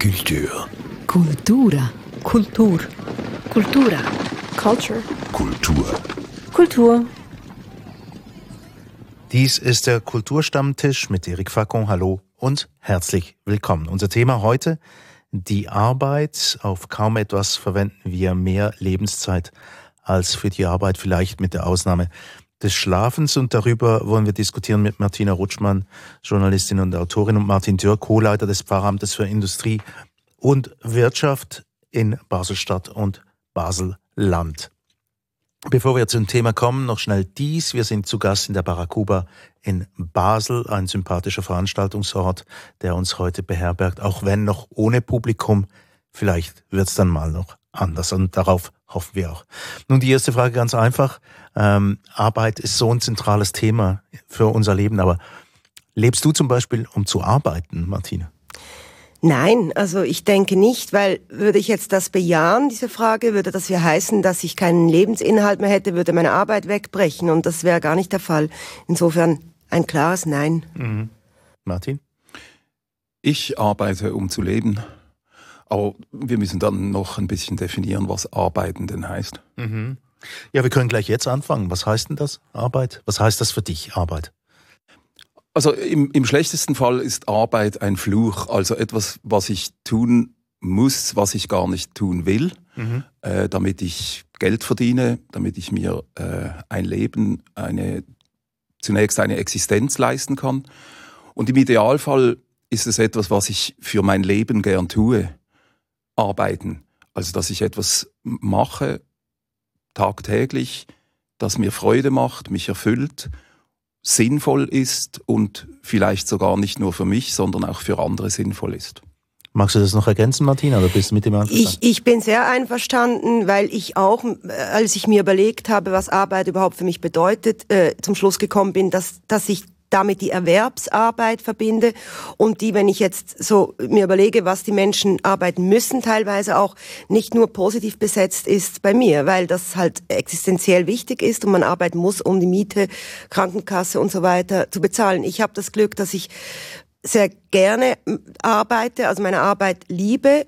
Kultur. Kultura. Kultur. Kultura. Culture. Kultur. Kultur. Dies ist der Kulturstammtisch mit Erik Facon. Hallo und herzlich willkommen. Unser Thema heute, die Arbeit. Auf kaum etwas verwenden wir mehr Lebenszeit als für die Arbeit, vielleicht mit der Ausnahme des Schlafens. Und darüber wollen wir diskutieren mit Martina Rutschmann, Journalistin und Autorin, und Martin Dürr, Co-Leiter des Pfarramtes für Industrie und Wirtschaft in Baselstadt und Baselland. Bevor wir zum Thema kommen, noch schnell dies. Wir sind zu Gast in der Barakuba in Basel, ein sympathischer Veranstaltungsort, der uns heute beherbergt, auch wenn noch ohne Publikum. Vielleicht wird's dann mal noch anders und darauf hoffen wir auch. Nun die erste Frage ganz einfach. Ähm, Arbeit ist so ein zentrales Thema für unser Leben, aber lebst du zum Beispiel, um zu arbeiten, Martine? Nein, also ich denke nicht, weil würde ich jetzt das bejahen, diese Frage, würde das ja heißen, dass ich keinen Lebensinhalt mehr hätte, würde meine Arbeit wegbrechen und das wäre gar nicht der Fall. Insofern ein klares Nein. Mhm. Martin? Ich arbeite, um zu leben. Aber wir müssen dann noch ein bisschen definieren, was arbeiten denn heißt. Mhm. Ja, wir können gleich jetzt anfangen. Was heißt denn das, Arbeit? Was heißt das für dich, Arbeit? Also im, im schlechtesten Fall ist Arbeit ein Fluch, also etwas, was ich tun muss, was ich gar nicht tun will, mhm. äh, damit ich Geld verdiene, damit ich mir äh, ein Leben, eine zunächst eine Existenz leisten kann. Und im Idealfall ist es etwas, was ich für mein Leben gern tue, arbeiten. Also dass ich etwas mache, tagtäglich, das mir Freude macht, mich erfüllt sinnvoll ist und vielleicht sogar nicht nur für mich, sondern auch für andere sinnvoll ist. Magst du das noch ergänzen, Martina, oder bist du mit dem einverstanden? Ich, ich bin sehr einverstanden, weil ich auch, äh, als ich mir überlegt habe, was Arbeit überhaupt für mich bedeutet, äh, zum Schluss gekommen bin, dass, dass ich damit die Erwerbsarbeit verbinde und die, wenn ich jetzt so mir überlege, was die Menschen arbeiten müssen, teilweise auch nicht nur positiv besetzt ist bei mir, weil das halt existenziell wichtig ist und man arbeiten muss, um die Miete, Krankenkasse und so weiter zu bezahlen. Ich habe das Glück, dass ich sehr gerne arbeite, also meine Arbeit liebe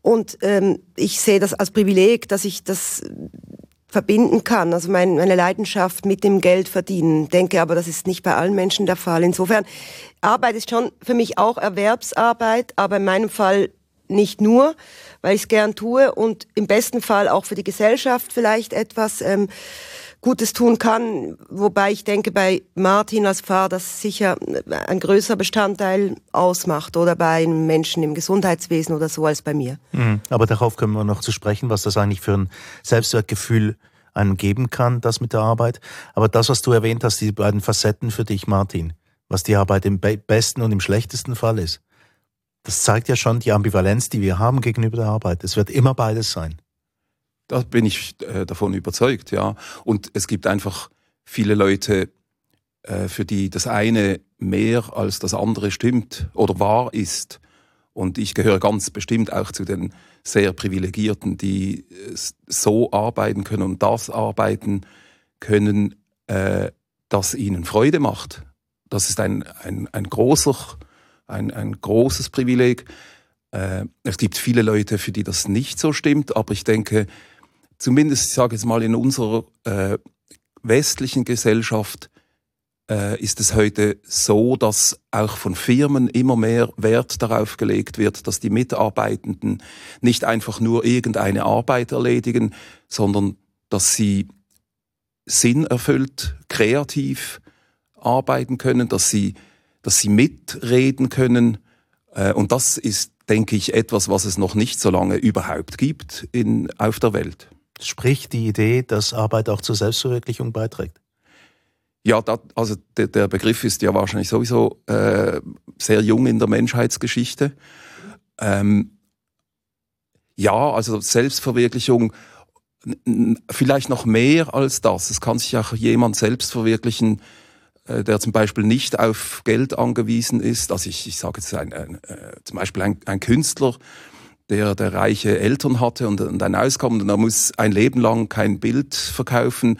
und ähm, ich sehe das als Privileg, dass ich das verbinden kann, also mein, meine Leidenschaft mit dem Geld verdienen. Denke aber, das ist nicht bei allen Menschen der Fall. Insofern, Arbeit ist schon für mich auch Erwerbsarbeit, aber in meinem Fall nicht nur, weil ich es gern tue und im besten Fall auch für die Gesellschaft vielleicht etwas ähm, Gutes tun kann. Wobei ich denke, bei Martin als Pfarrer das sicher ein größerer Bestandteil ausmacht oder bei einem Menschen im Gesundheitswesen oder so als bei mir. Mhm. Aber darauf können wir noch zu sprechen, was das eigentlich für ein Selbstwertgefühl einem geben kann, das mit der Arbeit. Aber das, was du erwähnt hast, die beiden Facetten für dich, Martin, was die Arbeit im besten und im schlechtesten Fall ist, das zeigt ja schon die Ambivalenz, die wir haben gegenüber der Arbeit. Es wird immer beides sein. Da bin ich äh, davon überzeugt, ja. Und es gibt einfach viele Leute, äh, für die das eine mehr als das andere stimmt oder wahr ist. Und ich gehöre ganz bestimmt auch zu den sehr privilegierten, die äh, so arbeiten können und das arbeiten können, äh, das ihnen Freude macht. Das ist ein, ein, ein, großer, ein, ein großes Privileg. Äh, es gibt viele Leute, für die das nicht so stimmt, aber ich denke, zumindest, ich sage jetzt mal, in unserer äh, westlichen Gesellschaft äh, ist es heute so, dass auch von Firmen immer mehr Wert darauf gelegt wird, dass die Mitarbeitenden nicht einfach nur irgendeine Arbeit erledigen, sondern dass sie sinnerfüllt, kreativ arbeiten können, dass sie, dass sie mitreden können. Äh, und das ist, denke ich, etwas, was es noch nicht so lange überhaupt gibt in, auf der Welt. Sprich die Idee, dass Arbeit auch zur Selbstverwirklichung beiträgt. Ja, dat, also der, der, Begriff ist ja wahrscheinlich sowieso äh, sehr jung in der Menschheitsgeschichte. Ähm, ja, also Selbstverwirklichung, vielleicht noch mehr als das. Es kann sich auch jemand selbst verwirklichen, äh, der zum Beispiel nicht auf Geld angewiesen ist. Also ich, ich sage jetzt ein, ein, äh, zum Beispiel ein, ein Künstler, der, der reiche Eltern hatte und, und ein Auskommen und er muss ein Leben lang kein Bild verkaufen,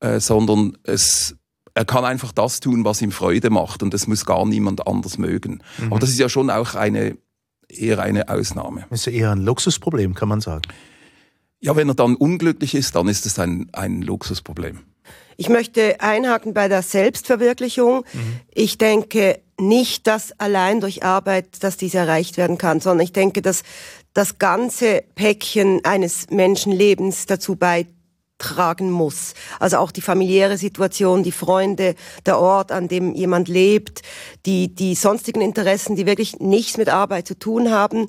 äh, sondern es, er kann einfach das tun, was ihm Freude macht und das muss gar niemand anders mögen. Mhm. Aber das ist ja schon auch eine, eher eine Ausnahme. Das ist ja eher ein Luxusproblem, kann man sagen. Ja, wenn er dann unglücklich ist, dann ist es ein, ein Luxusproblem. Ich möchte einhaken bei der Selbstverwirklichung. Mhm. Ich denke nicht, dass allein durch Arbeit, dass dies erreicht werden kann, sondern ich denke, dass das ganze Päckchen eines Menschenlebens dazu beiträgt, tragen muss. Also auch die familiäre Situation, die Freunde, der Ort, an dem jemand lebt, die, die sonstigen Interessen, die wirklich nichts mit Arbeit zu tun haben.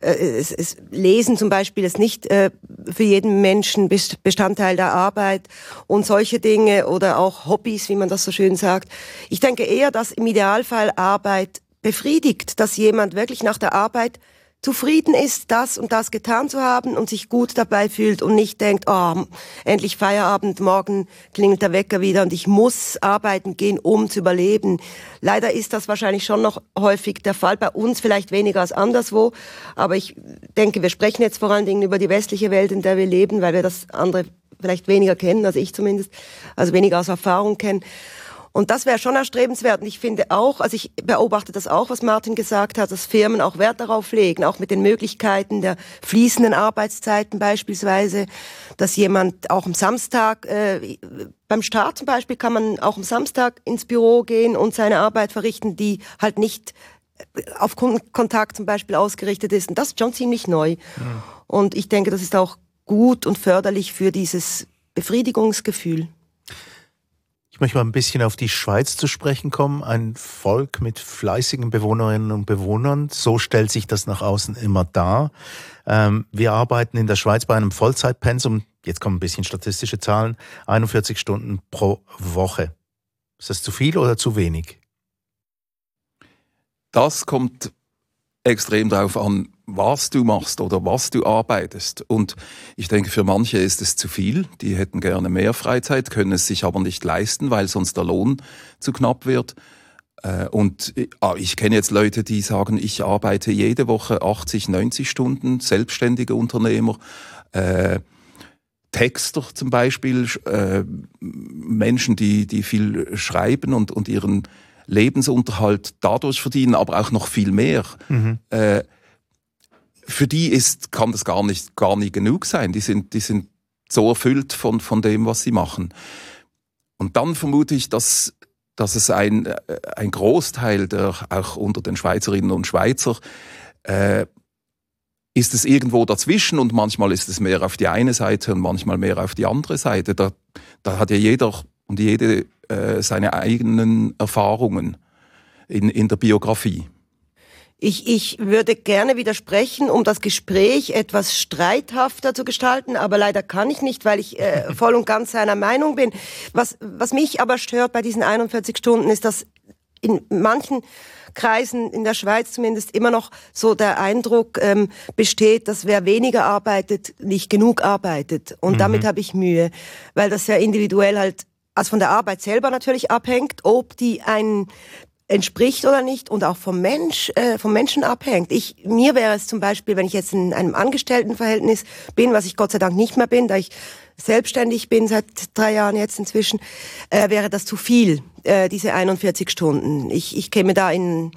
Äh, es, es, Lesen zum Beispiel ist nicht äh, für jeden Menschen Bestandteil der Arbeit und solche Dinge oder auch Hobbys, wie man das so schön sagt. Ich denke eher, dass im Idealfall Arbeit befriedigt, dass jemand wirklich nach der Arbeit zufrieden ist, das und das getan zu haben und sich gut dabei fühlt und nicht denkt, oh, endlich Feierabend, morgen klingelt der Wecker wieder und ich muss arbeiten gehen, um zu überleben. Leider ist das wahrscheinlich schon noch häufig der Fall, bei uns vielleicht weniger als anderswo, aber ich denke, wir sprechen jetzt vor allen Dingen über die westliche Welt, in der wir leben, weil wir das andere vielleicht weniger kennen, also ich zumindest, also weniger aus Erfahrung kennen. Und das wäre schon erstrebenswert. Und ich finde auch, also ich beobachte das auch, was Martin gesagt hat, dass Firmen auch Wert darauf legen, auch mit den Möglichkeiten der fließenden Arbeitszeiten beispielsweise, dass jemand auch am Samstag, äh, beim Start zum Beispiel kann man auch am Samstag ins Büro gehen und seine Arbeit verrichten, die halt nicht äh, auf Kundenkontakt zum Beispiel ausgerichtet ist. Und das ist schon ziemlich neu. Ja. Und ich denke, das ist auch gut und förderlich für dieses Befriedigungsgefühl. Möchte mal ein bisschen auf die Schweiz zu sprechen kommen. Ein Volk mit fleißigen Bewohnerinnen und Bewohnern. So stellt sich das nach außen immer dar. Ähm, wir arbeiten in der Schweiz bei einem Vollzeitpensum. Jetzt kommen ein bisschen statistische Zahlen. 41 Stunden pro Woche. Ist das zu viel oder zu wenig? Das kommt extrem darauf an, was du machst oder was du arbeitest. Und ich denke, für manche ist es zu viel. Die hätten gerne mehr Freizeit, können es sich aber nicht leisten, weil sonst der Lohn zu knapp wird. Äh, und ah, ich kenne jetzt Leute, die sagen, ich arbeite jede Woche 80, 90 Stunden, selbstständige Unternehmer. Äh, Texter zum Beispiel, äh, Menschen, die, die viel schreiben und, und ihren Lebensunterhalt dadurch verdienen, aber auch noch viel mehr. Mhm. Äh, für die ist, kann das gar nicht, gar nie genug sein. Die sind, die sind so erfüllt von, von dem, was sie machen. Und dann vermute ich, dass, dass es ein, äh, ein Großteil der, auch unter den Schweizerinnen und Schweizer, äh, ist es irgendwo dazwischen und manchmal ist es mehr auf die eine Seite und manchmal mehr auf die andere Seite. Da, da hat ja jeder und jede äh, seine eigenen Erfahrungen in, in der Biografie. Ich, ich würde gerne widersprechen, um das Gespräch etwas streithafter zu gestalten, aber leider kann ich nicht, weil ich äh, voll und ganz seiner Meinung bin. Was, was mich aber stört bei diesen 41 Stunden ist, dass in manchen Kreisen in der Schweiz zumindest immer noch so der Eindruck ähm, besteht, dass wer weniger arbeitet, nicht genug arbeitet. Und mhm. damit habe ich Mühe, weil das ja individuell halt also von der Arbeit selber natürlich abhängt, ob die einen entspricht oder nicht und auch vom Mensch, äh, vom Menschen abhängt. Ich, mir wäre es zum Beispiel, wenn ich jetzt in einem Angestelltenverhältnis bin, was ich Gott sei Dank nicht mehr bin, da ich selbstständig bin seit drei Jahren jetzt inzwischen, äh, wäre das zu viel, äh, diese 41 Stunden. Ich, ich käme da in,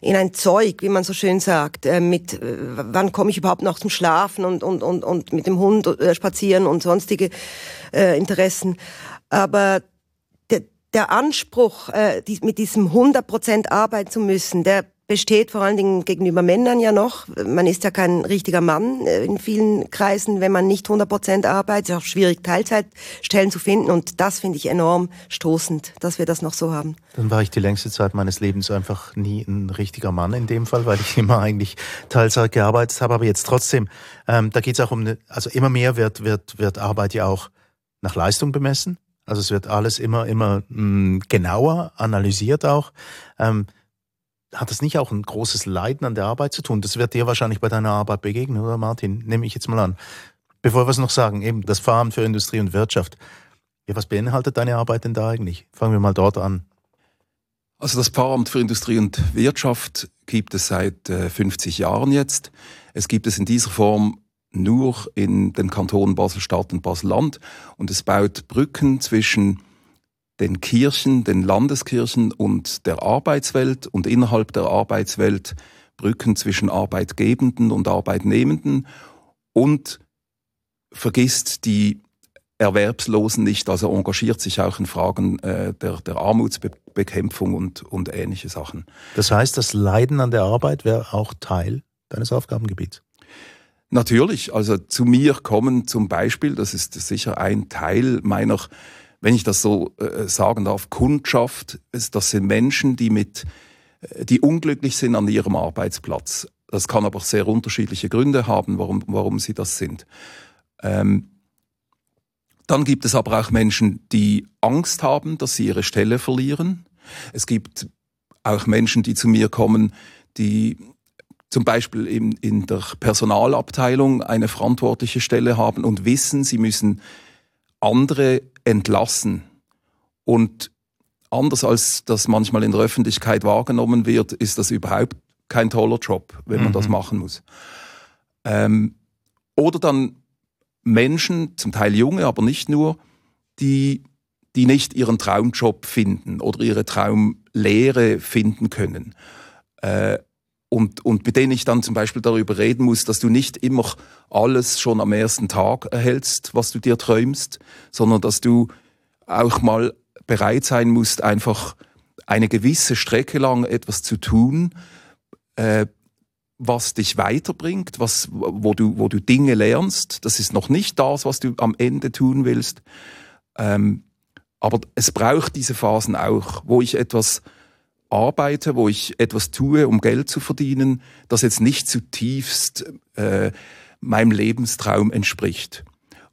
in ein Zeug, wie man so schön sagt, äh, mit äh, wann komme ich überhaupt noch zum Schlafen und, und, und, und mit dem Hund äh, spazieren und sonstige äh, Interessen. Aber der, Anspruch, äh, die, mit diesem 100 Prozent arbeiten zu müssen, der besteht vor allen Dingen gegenüber Männern ja noch. Man ist ja kein richtiger Mann äh, in vielen Kreisen, wenn man nicht 100 Prozent arbeitet. Es ist auch schwierig, Teilzeitstellen zu finden. Und das finde ich enorm stoßend, dass wir das noch so haben. Dann war ich die längste Zeit meines Lebens einfach nie ein richtiger Mann in dem Fall, weil ich immer eigentlich Teilzeit gearbeitet habe. Aber jetzt trotzdem, ähm, da geht es auch um, eine, also immer mehr wird, wird, wird Arbeit ja auch nach Leistung bemessen. Also es wird alles immer, immer mh, hm, genauer analysiert auch. Ähm, hat das nicht auch ein großes Leiden an der Arbeit zu tun? Das wird dir wahrscheinlich bei deiner Arbeit begegnen, oder Martin? Nehme ich jetzt mal an. Bevor wir es noch sagen, eben das Fahren für Industrie und Wirtschaft. Ja, was beinhaltet deine Arbeit denn da eigentlich? Fangen wir mal dort an. Also das Pfarramt für Industrie und Wirtschaft gibt es seit äh, 50 Jahren jetzt. Es gibt es in dieser Form nur in den Kantonen Basel-Stadt und Basel-Land und es baut Brücken zwischen den Kirchen, den Landeskirchen und der Arbeitswelt und innerhalb der Arbeitswelt Brücken zwischen Arbeitgebenden und Arbeitnehmenden und vergisst die Erwerbslosen nicht, also engagiert sich auch in Fragen äh, der, der Armutsbekämpfung und, und ähnliche Sachen. Das heißt, das Leiden an der Arbeit wäre auch Teil deines Aufgabengebiets? Natürlich, also zu mir kommen zum Beispiel, das ist sicher ein Teil meiner, wenn ich das so äh, sagen darf, Kundschaft. Das sind Menschen, die mit, äh, die unglücklich sind an ihrem Arbeitsplatz. Das kann aber sehr unterschiedliche Gründe haben, warum, warum sie das sind. Ähm, dann gibt es aber auch Menschen, die Angst haben, dass sie ihre Stelle verlieren. Es gibt auch Menschen, die zu mir kommen, die zum Beispiel in, in der Personalabteilung eine verantwortliche Stelle haben und wissen, sie müssen andere entlassen. Und anders als das manchmal in der Öffentlichkeit wahrgenommen wird, ist das überhaupt kein toller Job, wenn man mhm. das machen muss. Ähm, oder dann Menschen, zum Teil junge, aber nicht nur, die, die nicht ihren Traumjob finden oder ihre Traumlehre finden können. Äh, und, und mit denen ich dann zum Beispiel darüber reden muss, dass du nicht immer alles schon am ersten Tag erhältst, was du dir träumst, sondern dass du auch mal bereit sein musst, einfach eine gewisse Strecke lang etwas zu tun, äh, was dich weiterbringt, was, wo, du, wo du Dinge lernst. Das ist noch nicht das, was du am Ende tun willst. Ähm, aber es braucht diese Phasen auch, wo ich etwas arbeite, wo ich etwas tue, um Geld zu verdienen, das jetzt nicht zutiefst äh, meinem Lebenstraum entspricht.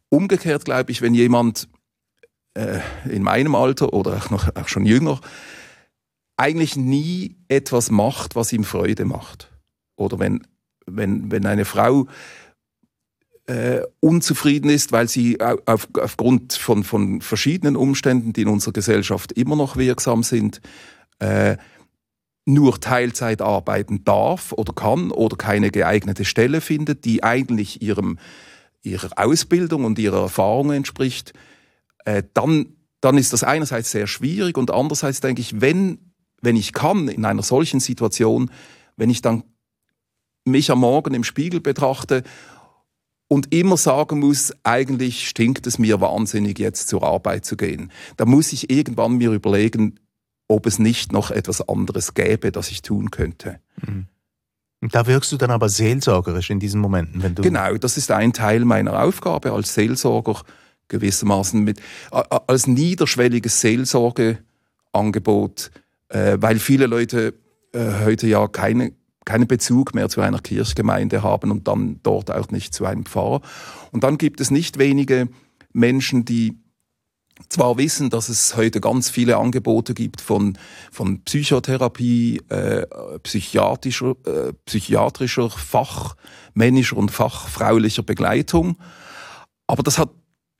Umgekehrt glaube ich, wenn jemand äh, in meinem Alter oder auch noch auch schon jünger eigentlich nie etwas macht, was ihm Freude macht oder wenn, wenn, wenn eine Frau äh, unzufrieden ist, weil sie auf, aufgrund von, von verschiedenen Umständen, die in unserer Gesellschaft immer noch wirksam sind, äh, nur Teilzeit arbeiten darf oder kann oder keine geeignete Stelle findet, die eigentlich ihrem, ihrer Ausbildung und ihrer Erfahrung entspricht, äh, dann, dann ist das einerseits sehr schwierig und andererseits denke ich, wenn, wenn ich kann in einer solchen Situation, wenn ich dann mich am Morgen im Spiegel betrachte und immer sagen muss, eigentlich stinkt es mir wahnsinnig, jetzt zur Arbeit zu gehen. Da muss ich irgendwann mir überlegen, ob es nicht noch etwas anderes gäbe, das ich tun könnte. Mhm. Da wirkst du dann aber seelsorgerisch in diesen Momenten, wenn du. Genau, das ist ein Teil meiner Aufgabe als Seelsorger, gewissermaßen mit, als niederschwelliges Seelsorgeangebot, äh, weil viele Leute äh, heute ja keine keinen Bezug mehr zu einer Kirchgemeinde haben und dann dort auch nicht zu einem Pfarrer. Und dann gibt es nicht wenige Menschen, die zwar wissen, dass es heute ganz viele Angebote gibt von, von Psychotherapie, äh, psychiatrischer, äh, psychiatrischer, fachmännischer und fachfraulicher Begleitung, aber das hat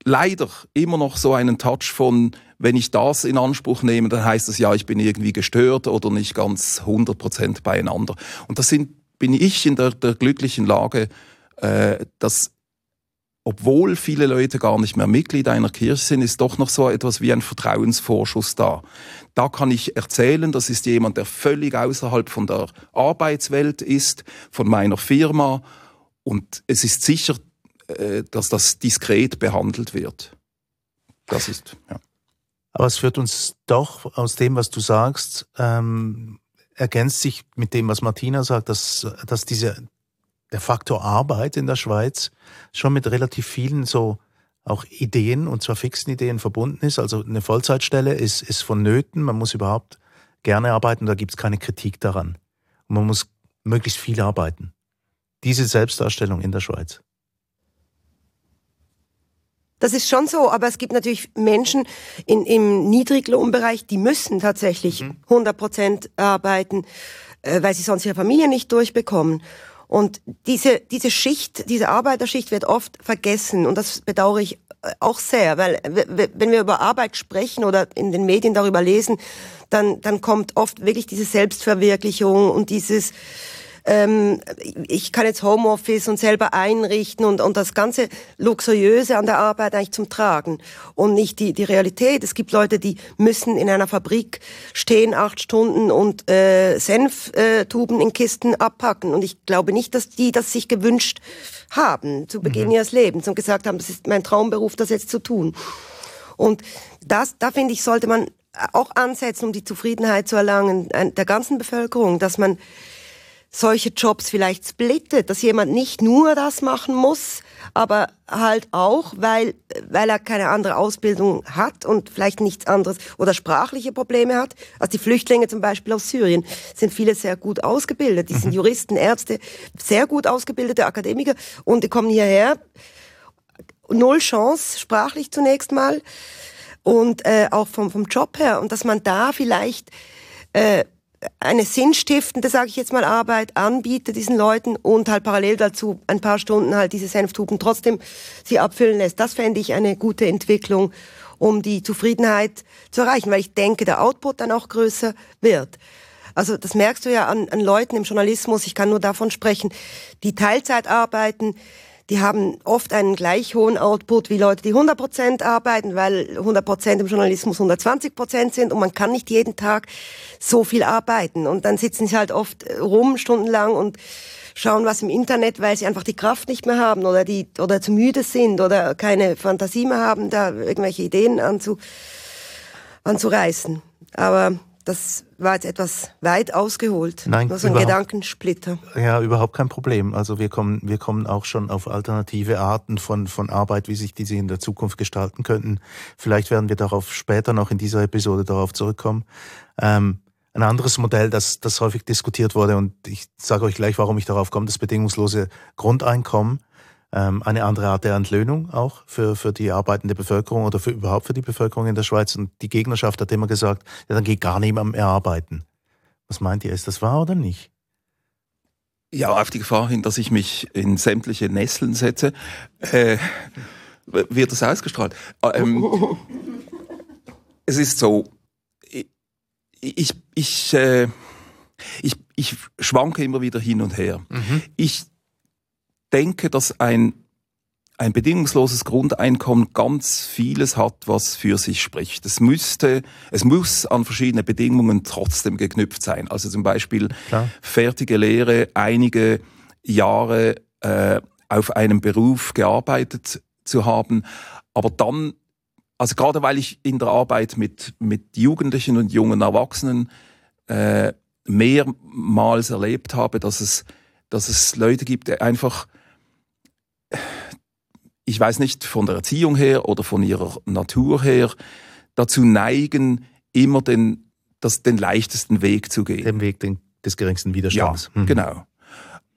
leider immer noch so einen Touch von, wenn ich das in Anspruch nehme, dann heißt das ja, ich bin irgendwie gestört oder nicht ganz 100% beieinander. Und das sind, bin ich in der, der glücklichen Lage, äh, dass obwohl viele Leute gar nicht mehr Mitglied einer Kirche sind, ist doch noch so etwas wie ein Vertrauensvorschuss da. Da kann ich erzählen, das ist jemand, der völlig außerhalb von der Arbeitswelt ist, von meiner Firma. Und es ist sicher äh, dass das diskret behandelt wird. Das ist, ja. Aber es führt uns doch aus dem, was du sagst, ähm, ergänzt sich mit dem, was Martina sagt, dass, dass diese, der Faktor Arbeit in der Schweiz schon mit relativ vielen so auch Ideen und zwar fixen Ideen verbunden ist. Also eine Vollzeitstelle ist, ist vonnöten, man muss überhaupt gerne arbeiten, da gibt es keine Kritik daran. Und man muss möglichst viel arbeiten. Diese Selbstdarstellung in der Schweiz. Das ist schon so, aber es gibt natürlich Menschen in, im Niedriglohnbereich, die müssen tatsächlich mhm. 100 Prozent arbeiten, äh, weil sie sonst ihre Familie nicht durchbekommen. Und diese, diese Schicht, diese Arbeiterschicht wird oft vergessen. Und das bedauere ich äh, auch sehr, weil wenn wir über Arbeit sprechen oder in den Medien darüber lesen, dann, dann kommt oft wirklich diese Selbstverwirklichung und dieses ähm, ich kann jetzt Homeoffice und selber einrichten und, und das ganze Luxuriöse an der Arbeit eigentlich zum Tragen und nicht die, die Realität. Es gibt Leute, die müssen in einer Fabrik stehen acht Stunden und äh, Senftuben äh, in Kisten abpacken und ich glaube nicht, dass die das sich gewünscht haben zu Beginn mhm. ihres Lebens und gesagt haben, das ist mein Traumberuf, das jetzt zu tun. Und das, da finde ich, sollte man auch ansetzen, um die Zufriedenheit zu erlangen der ganzen Bevölkerung, dass man solche Jobs vielleicht splittet, dass jemand nicht nur das machen muss, aber halt auch, weil, weil er keine andere Ausbildung hat und vielleicht nichts anderes oder sprachliche Probleme hat. Also die Flüchtlinge zum Beispiel aus Syrien sind viele sehr gut ausgebildet. Die sind mhm. Juristen, Ärzte, sehr gut ausgebildete Akademiker und die kommen hierher. Null Chance, sprachlich zunächst mal und äh, auch vom, vom Job her. Und dass man da vielleicht äh, eine sinnstiftende, sage ich jetzt mal, Arbeit anbietet diesen Leuten und halt parallel dazu ein paar Stunden halt diese Senftuben trotzdem sie abfüllen lässt. Das fände ich eine gute Entwicklung, um die Zufriedenheit zu erreichen, weil ich denke, der Output dann auch größer wird. Also das merkst du ja an, an Leuten im Journalismus, ich kann nur davon sprechen, die Teilzeit arbeiten, die haben oft einen gleich hohen Output wie Leute, die 100 Prozent arbeiten, weil 100 Prozent im Journalismus 120 Prozent sind und man kann nicht jeden Tag so viel arbeiten. Und dann sitzen sie halt oft rum stundenlang und schauen was im Internet, weil sie einfach die Kraft nicht mehr haben oder die oder zu müde sind oder keine Fantasie mehr haben, da irgendwelche Ideen anzu, anzureißen. Aber das war jetzt etwas weit ausgeholt. Nein, Nur so ein Gedankensplitter. Ja, überhaupt kein Problem. Also wir kommen, wir kommen auch schon auf alternative Arten von, von Arbeit, wie sich diese in der Zukunft gestalten könnten. Vielleicht werden wir darauf später noch in dieser Episode darauf zurückkommen. Ähm, ein anderes Modell, das, das häufig diskutiert wurde, und ich sage euch gleich, warum ich darauf komme, das bedingungslose Grundeinkommen ähm, eine andere Art der Entlöhnung auch für, für die arbeitende Bevölkerung oder für überhaupt für die Bevölkerung in der Schweiz. Und die Gegnerschaft hat immer gesagt, ja, dann geht gar niemand mehr arbeiten. Was meint ihr, ist das wahr oder nicht? Ja, auf die Gefahr hin, dass ich mich in sämtliche Nesseln setze, äh, wird das ausgestrahlt. Ähm, es ist so, ich, ich, ich, äh, ich, ich schwanke immer wieder hin und her. Mhm. Ich denke, dass ein, ein bedingungsloses Grundeinkommen ganz vieles hat, was für sich spricht. Es müsste, es muss an verschiedene Bedingungen trotzdem geknüpft sein. Also zum Beispiel Klar. fertige Lehre, einige Jahre äh, auf einem Beruf gearbeitet zu haben, aber dann, also gerade weil ich in der Arbeit mit, mit Jugendlichen und jungen Erwachsenen äh, mehrmals erlebt habe, dass es, dass es Leute gibt, die einfach ich weiß nicht, von der Erziehung her oder von ihrer Natur her, dazu neigen, immer den, das, den leichtesten Weg zu gehen. Den Weg den, des geringsten Widerstands. Ja, mhm. genau.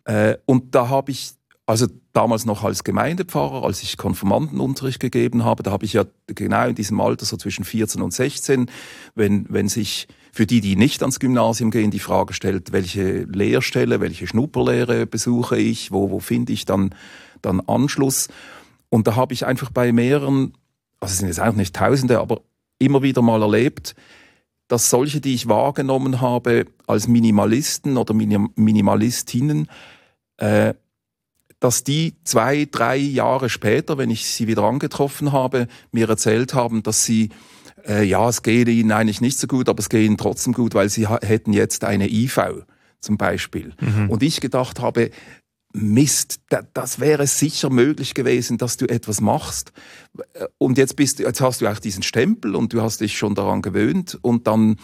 Äh, und da habe ich, also damals noch als Gemeindepfarrer, als ich Konfirmandenunterricht gegeben habe, da habe ich ja genau in diesem Alter, so zwischen 14 und 16, wenn, wenn sich für die, die nicht ans Gymnasium gehen, die Frage stellt, welche Lehrstelle, welche Schnupperlehre besuche ich, wo, wo finde ich dann, dann Anschluss. Und da habe ich einfach bei mehreren, also es sind jetzt auch nicht Tausende, aber immer wieder mal erlebt, dass solche, die ich wahrgenommen habe als Minimalisten oder Minimalistinnen, äh, dass die zwei, drei Jahre später, wenn ich sie wieder angetroffen habe, mir erzählt haben, dass sie, äh, ja, es geht ihnen eigentlich nicht so gut, aber es geht ihnen trotzdem gut, weil sie hätten jetzt eine IV zum Beispiel. Mhm. Und ich gedacht habe, Mist, das wäre sicher möglich gewesen, dass du etwas machst. Und jetzt bist jetzt hast du auch diesen Stempel und du hast dich schon daran gewöhnt und dann,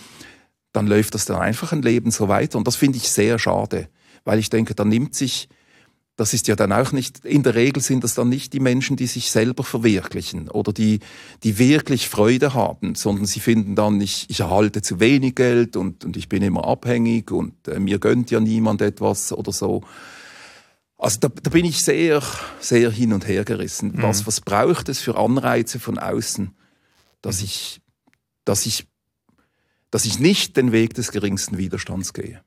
dann läuft das dann einfach ein Leben so weiter. Und das finde ich sehr schade, weil ich denke, da nimmt sich, das ist ja dann auch nicht, in der Regel sind das dann nicht die Menschen, die sich selber verwirklichen oder die, die wirklich Freude haben, sondern sie finden dann, ich, ich erhalte zu wenig Geld und, und ich bin immer abhängig und äh, mir gönnt ja niemand etwas oder so. Also da, da bin ich sehr, sehr hin und her gerissen. Mhm. Was, was braucht es für Anreize von außen, dass mhm. ich, dass ich, dass ich nicht den Weg des geringsten Widerstands gehe?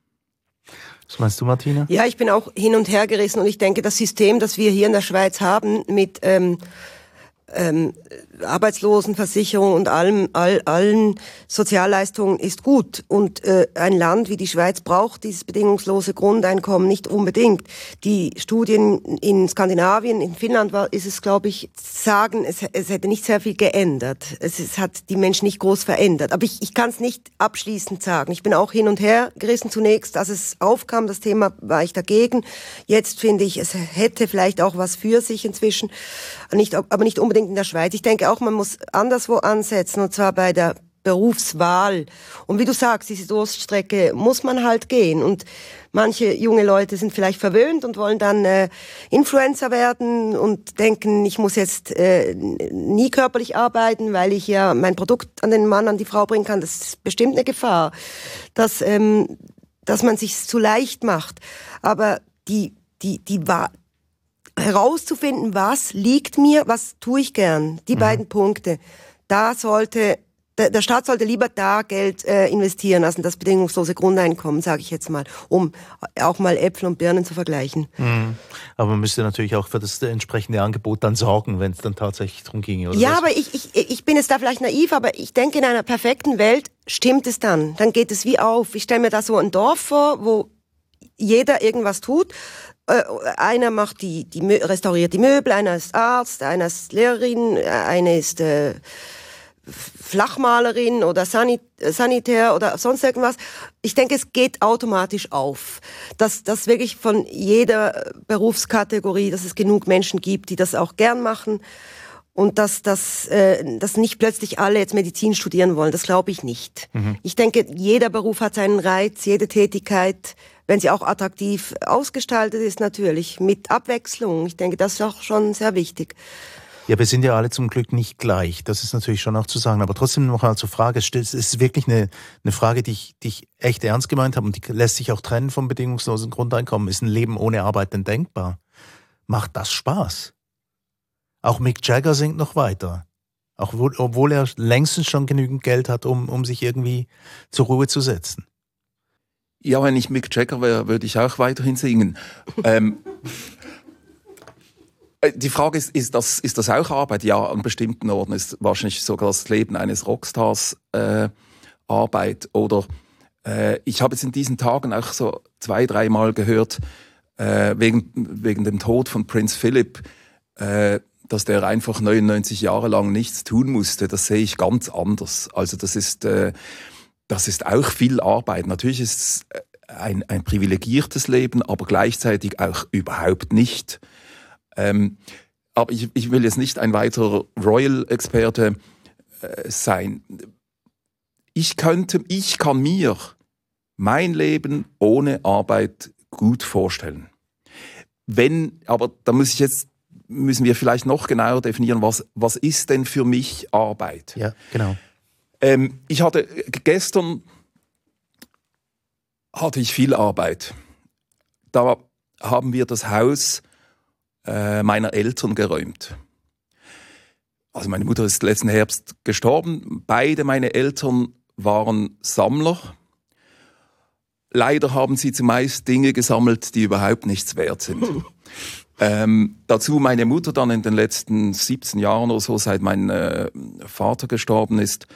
Was meinst du, Martina? Ja, ich bin auch hin und her gerissen und ich denke, das System, das wir hier in der Schweiz haben mit ähm, ähm, Arbeitslosenversicherung und allem, all, allen Sozialleistungen ist gut. Und äh, ein Land wie die Schweiz braucht dieses bedingungslose Grundeinkommen nicht unbedingt. Die Studien in Skandinavien, in Finnland war, ist es, glaube ich, sagen, es, es hätte nicht sehr viel geändert. Es, es hat die Menschen nicht groß verändert. Aber ich, ich kann es nicht abschließend sagen. Ich bin auch hin und her gerissen zunächst. Als es aufkam, das Thema, war ich dagegen. Jetzt finde ich, es hätte vielleicht auch was für sich inzwischen, nicht, aber nicht unbedingt in der Schweiz. Ich denke auch, man muss anderswo ansetzen, und zwar bei der Berufswahl. Und wie du sagst, diese Durststrecke muss man halt gehen. Und manche junge Leute sind vielleicht verwöhnt und wollen dann äh, Influencer werden und denken, ich muss jetzt äh, nie körperlich arbeiten, weil ich ja mein Produkt an den Mann, an die Frau bringen kann. Das ist bestimmt eine Gefahr, dass, ähm, dass man sich zu leicht macht. Aber die, die, die, herauszufinden, was liegt mir, was tue ich gern. Die mhm. beiden Punkte. Da sollte der, der Staat sollte lieber da Geld äh, investieren als in das bedingungslose Grundeinkommen, sage ich jetzt mal, um auch mal Äpfel und Birnen zu vergleichen. Mhm. Aber man müsste natürlich auch für das entsprechende Angebot dann sorgen, wenn es dann tatsächlich darum ginge. Oder ja, was? aber ich, ich, ich bin jetzt da vielleicht naiv, aber ich denke, in einer perfekten Welt stimmt es dann. Dann geht es wie auf. Ich stelle mir da so ein Dorf vor, wo jeder irgendwas tut äh, einer macht die, die restauriert die Möbel, einer ist Arzt, einer ist Lehrerin, eine ist äh, Flachmalerin oder Sanit Sanitär oder sonst irgendwas. Ich denke, es geht automatisch auf, dass, dass wirklich von jeder Berufskategorie, dass es genug Menschen gibt, die das auch gern machen und dass, dass, äh, dass nicht plötzlich alle jetzt Medizin studieren wollen. Das glaube ich nicht. Mhm. Ich denke, jeder Beruf hat seinen Reiz, jede Tätigkeit wenn sie auch attraktiv ausgestaltet ist, natürlich mit Abwechslung. Ich denke, das ist auch schon sehr wichtig. Ja, wir sind ja alle zum Glück nicht gleich. Das ist natürlich schon auch zu sagen. Aber trotzdem noch mal zur Frage. Es ist wirklich eine, eine Frage, die ich, die ich echt ernst gemeint habe und die lässt sich auch trennen vom bedingungslosen Grundeinkommen. Ist ein Leben ohne Arbeit denn denkbar? Macht das Spaß? Auch Mick Jagger singt noch weiter. Auch obwohl er längstens schon genügend Geld hat, um, um sich irgendwie zur Ruhe zu setzen. Ja, wenn ich Mick Jagger wäre, würde ich auch weiterhin singen. ähm, äh, die Frage ist, ist das, ist das auch Arbeit? Ja, an bestimmten Orten ist wahrscheinlich sogar das Leben eines Rockstars äh, Arbeit. Oder äh, ich habe jetzt in diesen Tagen auch so zwei, dreimal gehört, äh, wegen, wegen dem Tod von Prinz Philip, äh, dass der einfach 99 Jahre lang nichts tun musste. Das sehe ich ganz anders. Also das ist äh, das ist auch viel Arbeit. Natürlich ist es äh, ein, ein privilegiertes Leben, aber gleichzeitig auch überhaupt nicht. Ähm, aber ich, ich, will jetzt nicht ein weiterer Royal-Experte äh, sein. Ich könnte, ich kann mir mein Leben ohne Arbeit gut vorstellen. Wenn, aber da muss ich jetzt müssen wir vielleicht noch genauer definieren, was, was ist denn für mich Arbeit? Ja, genau. Ähm, ich hatte gestern hatte ich viel Arbeit. Da haben wir das Haus äh, meiner Eltern geräumt. Also meine Mutter ist letzten Herbst gestorben. Beide meine Eltern waren Sammler. Leider haben sie zumeist Dinge gesammelt, die überhaupt nichts wert sind. Ähm, dazu meine Mutter dann in den letzten 17 Jahren oder so, seit mein äh, Vater gestorben ist,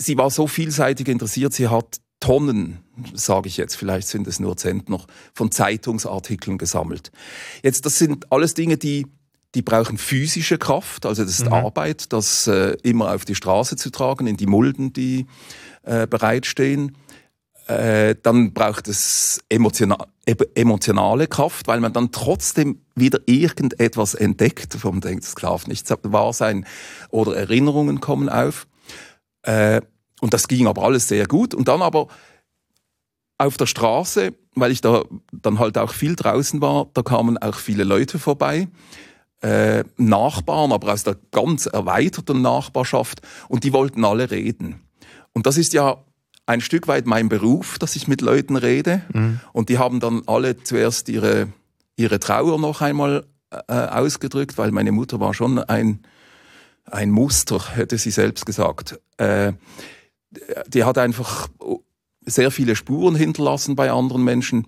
sie war so vielseitig interessiert, sie hat Tonnen, sage ich jetzt, vielleicht sind es nur Zentner, von Zeitungsartikeln gesammelt. Jetzt, das sind alles Dinge, die die brauchen physische Kraft, also das ist mhm. Arbeit, das äh, immer auf die Straße zu tragen, in die Mulden, die äh, bereitstehen. Äh, dann braucht es emotional, emotionale Kraft, weil man dann trotzdem wieder irgendetwas entdeckt, man denkt, das darf nicht wahr sein, oder Erinnerungen kommen auf. Äh, und das ging aber alles sehr gut. Und dann aber auf der Straße, weil ich da dann halt auch viel draußen war, da kamen auch viele Leute vorbei. Äh, Nachbarn, aber aus der ganz erweiterten Nachbarschaft. Und die wollten alle reden. Und das ist ja ein Stück weit mein Beruf, dass ich mit Leuten rede. Mhm. Und die haben dann alle zuerst ihre, ihre Trauer noch einmal äh, ausgedrückt, weil meine Mutter war schon ein ein Muster, hätte sie selbst gesagt. Äh, die hat einfach sehr viele Spuren hinterlassen bei anderen Menschen.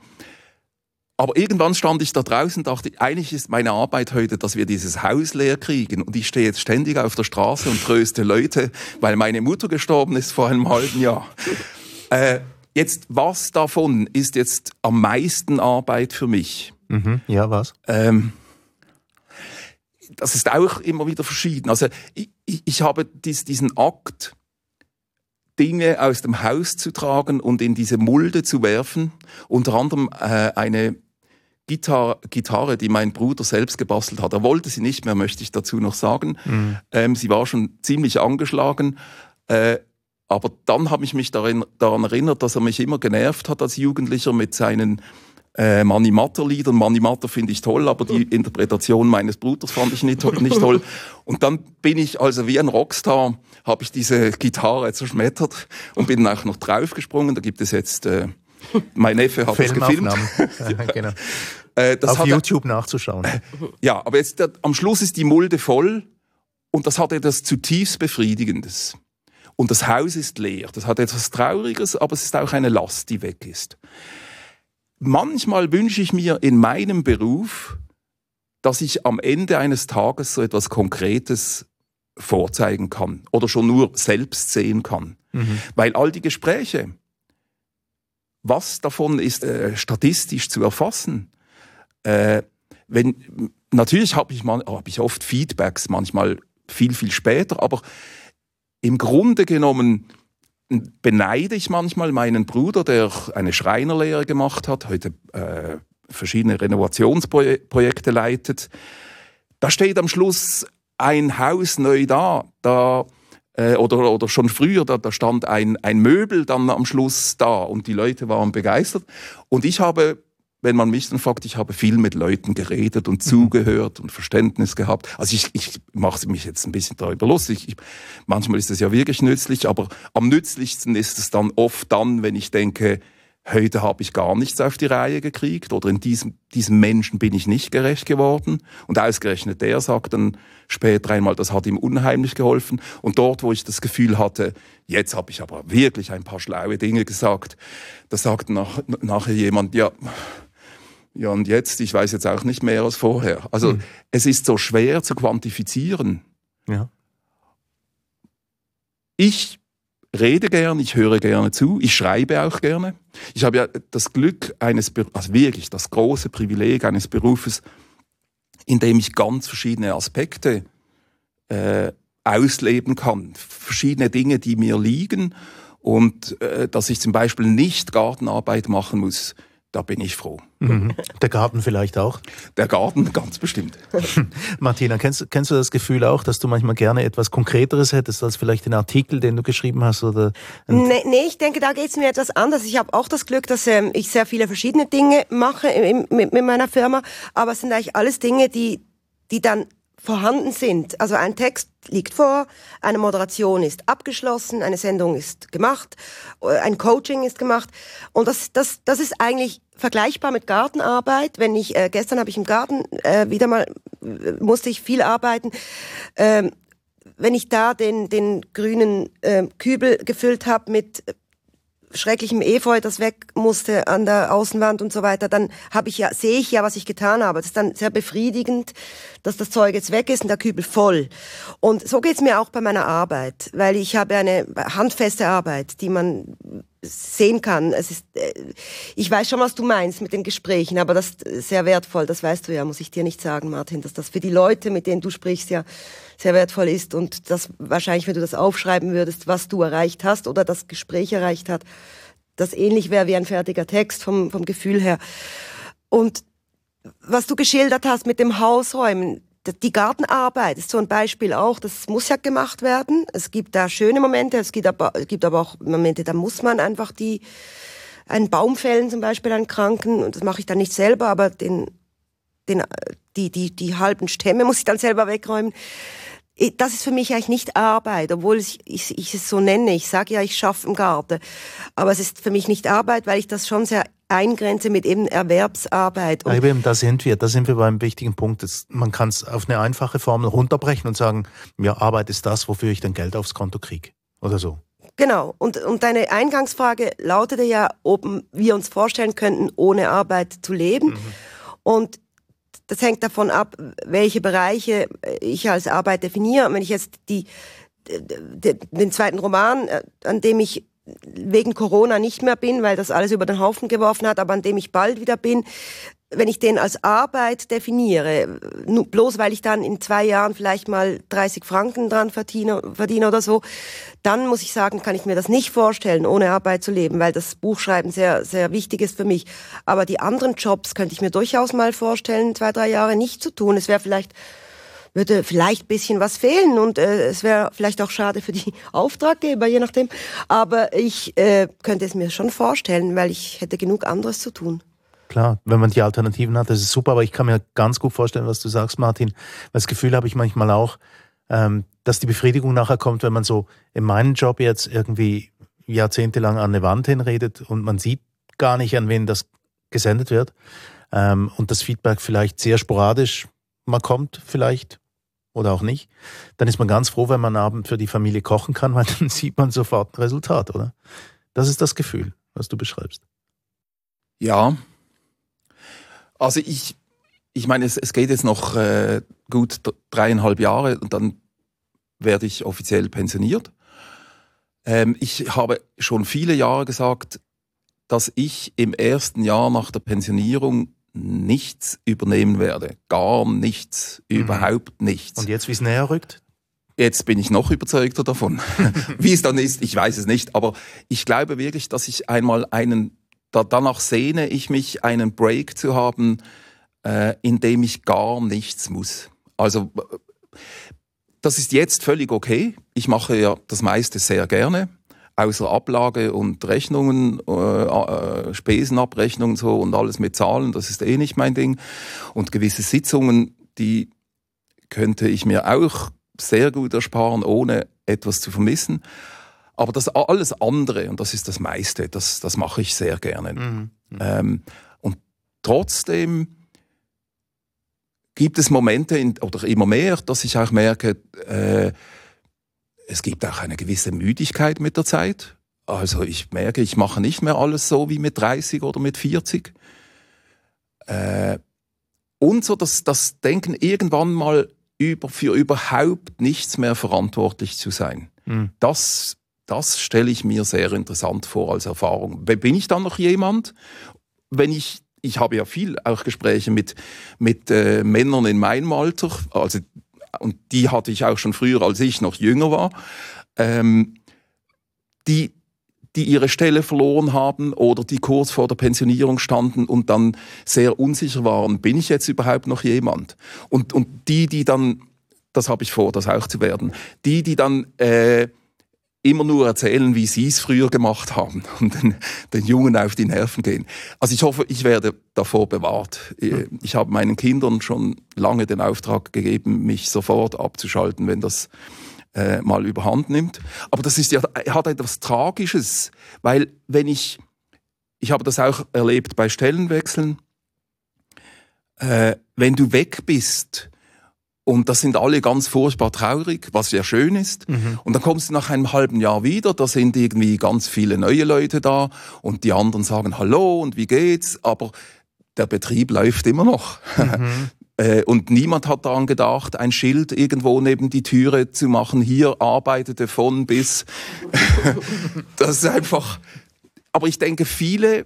aber irgendwann stand ich da draußen und dachte, eigentlich ist meine Arbeit heute, dass wir dieses Haus leer kriegen. Und ich stehe jetzt ständig auf der Straße und tröste Leute, weil meine Mutter gestorben ist vor einem halben Jahr. Äh, jetzt, was davon ist jetzt am meisten Arbeit für mich? Mhm. Ja, was? Ähm, das ist auch immer wieder verschieden. Also ich, ich, ich habe dies, diesen Akt, Dinge aus dem Haus zu tragen und in diese Mulde zu werfen. Unter anderem äh, eine Gitar Gitarre, die mein Bruder selbst gebastelt hat. Er wollte sie nicht mehr, möchte ich dazu noch sagen. Mhm. Ähm, sie war schon ziemlich angeschlagen. Äh, aber dann habe ich mich darin, daran erinnert, dass er mich immer genervt hat als Jugendlicher mit seinen äh, Manni Matter Liedern. Manni Matter finde ich toll, aber die Interpretation meines Bruders fand ich nicht, nicht toll. Und dann bin ich also wie ein Rockstar, habe ich diese Gitarre zerschmettert und bin auch noch draufgesprungen. Da gibt es jetzt, äh, mein Neffe hat das gefilmt. ja, genau. äh, das Auf YouTube er, nachzuschauen. Ja, aber jetzt der, am Schluss ist die Mulde voll und das hat etwas zutiefst Befriedigendes. Und das Haus ist leer. Das hat etwas Trauriges, aber es ist auch eine Last, die weg ist manchmal wünsche ich mir in meinem Beruf, dass ich am Ende eines Tages so etwas Konkretes vorzeigen kann oder schon nur selbst sehen kann. Mhm. Weil all die Gespräche, was davon ist äh, statistisch zu erfassen? Äh, wenn, natürlich habe ich, hab ich oft Feedbacks, manchmal viel, viel später, aber im Grunde genommen beneide ich manchmal meinen Bruder, der eine Schreinerlehre gemacht hat, heute äh, verschiedene Renovationsprojekte leitet. Da steht am Schluss ein Haus neu da, da äh, oder, oder schon früher, da, da stand ein, ein Möbel dann am Schluss da und die Leute waren begeistert. Und ich habe wenn man mich dann fragt, ich habe viel mit Leuten geredet und mhm. zugehört und Verständnis gehabt. Also ich, ich mache mich jetzt ein bisschen darüber lustig. Ich, manchmal ist es ja wirklich nützlich, aber am nützlichsten ist es dann oft dann, wenn ich denke, heute habe ich gar nichts auf die Reihe gekriegt oder in diesem, diesem Menschen bin ich nicht gerecht geworden. Und ausgerechnet der sagt dann später einmal, das hat ihm unheimlich geholfen. Und dort, wo ich das Gefühl hatte, jetzt habe ich aber wirklich ein paar schlaue Dinge gesagt, da sagt nach, nachher jemand, ja, ja, und jetzt, ich weiß jetzt auch nicht mehr als vorher. Also hm. es ist so schwer zu quantifizieren. Ja. Ich rede gern, ich höre gerne zu, ich schreibe auch gerne. Ich habe ja das Glück eines, also wirklich das große Privileg eines Berufes, in dem ich ganz verschiedene Aspekte äh, ausleben kann. Verschiedene Dinge, die mir liegen und äh, dass ich zum Beispiel nicht Gartenarbeit machen muss da bin ich froh. Mhm. Der Garten vielleicht auch? Der Garten ganz bestimmt. Martina, kennst, kennst du das Gefühl auch, dass du manchmal gerne etwas Konkreteres hättest als vielleicht den Artikel, den du geschrieben hast? Oder nee, nee, ich denke, da geht es mir etwas anders. Ich habe auch das Glück, dass ähm, ich sehr viele verschiedene Dinge mache im, mit, mit meiner Firma, aber es sind eigentlich alles Dinge, die, die dann vorhanden sind. Also ein Text liegt vor, eine Moderation ist abgeschlossen, eine Sendung ist gemacht, äh, ein Coaching ist gemacht und das, das, das ist eigentlich vergleichbar mit Gartenarbeit. Wenn ich äh, gestern habe ich im Garten äh, wieder mal äh, musste ich viel arbeiten. Ähm, wenn ich da den den grünen äh, Kübel gefüllt habe mit schrecklichem Efeu, das weg musste an der Außenwand und so weiter, dann habe ich ja, sehe ich ja, was ich getan habe. Das ist dann sehr befriedigend, dass das Zeug jetzt weg ist und der Kübel voll. Und so geht's mir auch bei meiner Arbeit, weil ich habe eine handfeste Arbeit, die man sehen kann. Es ist, äh, ich weiß schon, was du meinst mit den Gesprächen, aber das ist sehr wertvoll. Das weißt du ja, muss ich dir nicht sagen, Martin, dass das für die Leute, mit denen du sprichst, ja sehr wertvoll ist und das wahrscheinlich, wenn du das aufschreiben würdest, was du erreicht hast oder das Gespräch erreicht hat, das ähnlich wäre wie ein fertiger Text vom, vom Gefühl her. Und was du geschildert hast mit dem Hausräumen, die Gartenarbeit ist so ein Beispiel auch, das muss ja gemacht werden. Es gibt da schöne Momente, es gibt aber, es gibt aber auch Momente, da muss man einfach die, einen Baum fällen, zum Beispiel einen Kranken, und das mache ich dann nicht selber, aber den, den, die, die, die halben Stämme muss ich dann selber wegräumen. Das ist für mich eigentlich nicht Arbeit, obwohl ich, ich, ich es so nenne. Ich sage ja, ich schaffe im Garten. Aber es ist für mich nicht Arbeit, weil ich das schon sehr eingrenze mit eben Erwerbsarbeit. Und eben, da sind wir, da sind wir beim wichtigen Punkt. Das, man kann es auf eine einfache Formel runterbrechen und sagen, ja, Arbeit ist das, wofür ich dann Geld aufs Konto kriege. Oder so. Genau. Und, und deine Eingangsfrage lautete ja, ob wir uns vorstellen könnten, ohne Arbeit zu leben. Mhm. Und das hängt davon ab, welche Bereiche ich als Arbeit definiere. Und wenn ich jetzt die, den zweiten Roman, äh, an dem ich wegen Corona nicht mehr bin, weil das alles über den Haufen geworfen hat, aber an dem ich bald wieder bin, wenn ich den als Arbeit definiere, bloß weil ich dann in zwei Jahren vielleicht mal 30 Franken dran verdiene, verdiene oder so, dann muss ich sagen, kann ich mir das nicht vorstellen, ohne Arbeit zu leben, weil das Buchschreiben sehr, sehr wichtig ist für mich. Aber die anderen Jobs könnte ich mir durchaus mal vorstellen, zwei, drei Jahre nicht zu tun. Es wäre vielleicht würde vielleicht bisschen was fehlen und äh, es wäre vielleicht auch schade für die Auftraggeber, je nachdem. Aber ich äh, könnte es mir schon vorstellen, weil ich hätte genug anderes zu tun. Klar, wenn man die Alternativen hat, das ist super, aber ich kann mir ganz gut vorstellen, was du sagst, Martin. Das Gefühl habe ich manchmal auch, ähm, dass die Befriedigung nachher kommt, wenn man so in meinem Job jetzt irgendwie jahrzehntelang an eine Wand hinredet und man sieht gar nicht, an wen das gesendet wird. Ähm, und das Feedback vielleicht sehr sporadisch mal kommt, vielleicht oder auch nicht, dann ist man ganz froh, wenn man Abend für die Familie kochen kann, weil dann sieht man sofort ein Resultat, oder? Das ist das Gefühl, was du beschreibst. Ja. Also ich, ich meine, es, es geht jetzt noch äh, gut dreieinhalb Jahre und dann werde ich offiziell pensioniert. Ähm, ich habe schon viele Jahre gesagt, dass ich im ersten Jahr nach der Pensionierung nichts übernehmen werde. Gar nichts, mhm. überhaupt nichts. Und jetzt, wie es näher rückt? Jetzt bin ich noch überzeugter davon. wie es dann ist, ich weiß es nicht. Aber ich glaube wirklich, dass ich einmal einen, da, danach sehne ich mich, einen Break zu haben, äh, in dem ich gar nichts muss. Also, das ist jetzt völlig okay. Ich mache ja das meiste sehr gerne außer Ablage und Rechnungen, äh, äh, Spesenabrechnungen so und alles mit Zahlen, das ist eh nicht mein Ding. Und gewisse Sitzungen, die könnte ich mir auch sehr gut ersparen, ohne etwas zu vermissen. Aber das alles andere, und das ist das meiste, das, das mache ich sehr gerne. Mhm. Ähm, und trotzdem gibt es Momente in, oder immer mehr, dass ich auch merke, äh, es gibt auch eine gewisse Müdigkeit mit der Zeit. Also ich merke, ich mache nicht mehr alles so wie mit 30 oder mit 40. Äh, und so das, das Denken, irgendwann mal über, für überhaupt nichts mehr verantwortlich zu sein. Mhm. Das, das stelle ich mir sehr interessant vor als Erfahrung. Bin ich dann noch jemand, wenn ich ich habe ja viel auch Gespräche mit, mit äh, Männern in meinem Alter, also und die hatte ich auch schon früher, als ich noch jünger war, ähm, die, die ihre Stelle verloren haben oder die kurz vor der Pensionierung standen und dann sehr unsicher waren, bin ich jetzt überhaupt noch jemand? Und, und die, die dann, das habe ich vor, das auch zu werden, die, die dann äh, immer nur erzählen, wie sie es früher gemacht haben und den, den, Jungen auf die Nerven gehen. Also ich hoffe, ich werde davor bewahrt. Ich habe meinen Kindern schon lange den Auftrag gegeben, mich sofort abzuschalten, wenn das äh, mal überhand nimmt. Aber das ist ja, hat etwas Tragisches, weil wenn ich, ich habe das auch erlebt bei Stellenwechseln, äh, wenn du weg bist, und das sind alle ganz furchtbar traurig, was sehr schön ist. Mhm. Und dann kommst du nach einem halben Jahr wieder, da sind irgendwie ganz viele neue Leute da und die anderen sagen Hallo und wie geht's, aber der Betrieb läuft immer noch. Mhm. Äh, und niemand hat daran gedacht, ein Schild irgendwo neben die Türe zu machen, hier arbeitete von bis. das ist einfach. Aber ich denke, viele,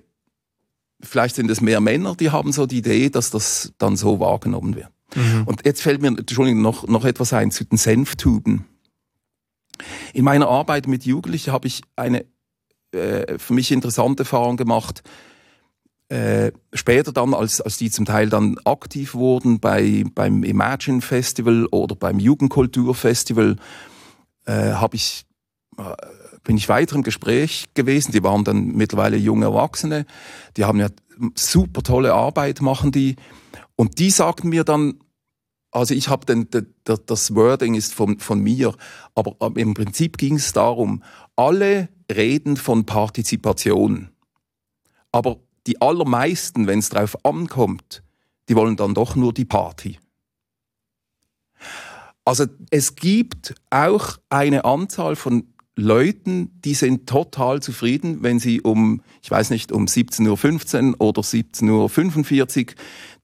vielleicht sind es mehr Männer, die haben so die Idee, dass das dann so wahrgenommen wird. Mhm. Und jetzt fällt mir, Entschuldigung, noch, noch etwas ein zu den Senftuben. In meiner Arbeit mit Jugendlichen habe ich eine äh, für mich interessante Erfahrung gemacht. Äh, später dann, als, als die zum Teil dann aktiv wurden bei, beim Imagine Festival oder beim Jugendkulturfestival, äh, habe ich, äh, bin ich weiter im Gespräch gewesen. Die waren dann mittlerweile junge Erwachsene. Die haben ja super tolle Arbeit, machen die. Und die sagten mir dann, also ich habe den, den, das Wording ist von, von mir, aber im Prinzip ging es darum, alle reden von Partizipation, aber die allermeisten, wenn es darauf ankommt, die wollen dann doch nur die Party. Also es gibt auch eine Anzahl von Leuten, die sind total zufrieden, wenn sie um, ich weiß nicht, um 17.15 Uhr oder 17.45 Uhr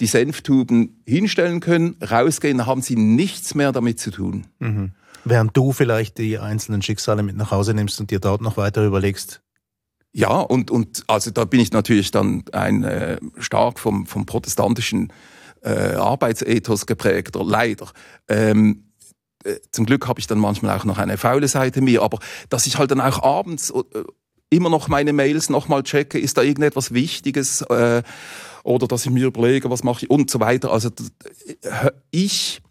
die Senftuben hinstellen können, rausgehen, dann haben sie nichts mehr damit zu tun. Mhm. Während du vielleicht die einzelnen Schicksale mit nach Hause nimmst und dir dort noch weiter überlegst. Ja, und, und also da bin ich natürlich dann ein äh, stark vom, vom protestantischen äh, Arbeitsethos geprägter, leider. Ähm, äh, zum Glück habe ich dann manchmal auch noch eine faule Seite mir, aber dass ich halt dann auch abends äh, immer noch meine Mails nochmal checke, ist da irgendetwas Wichtiges äh, oder dass ich mir überlege, was mache ich und so weiter. Also äh, ich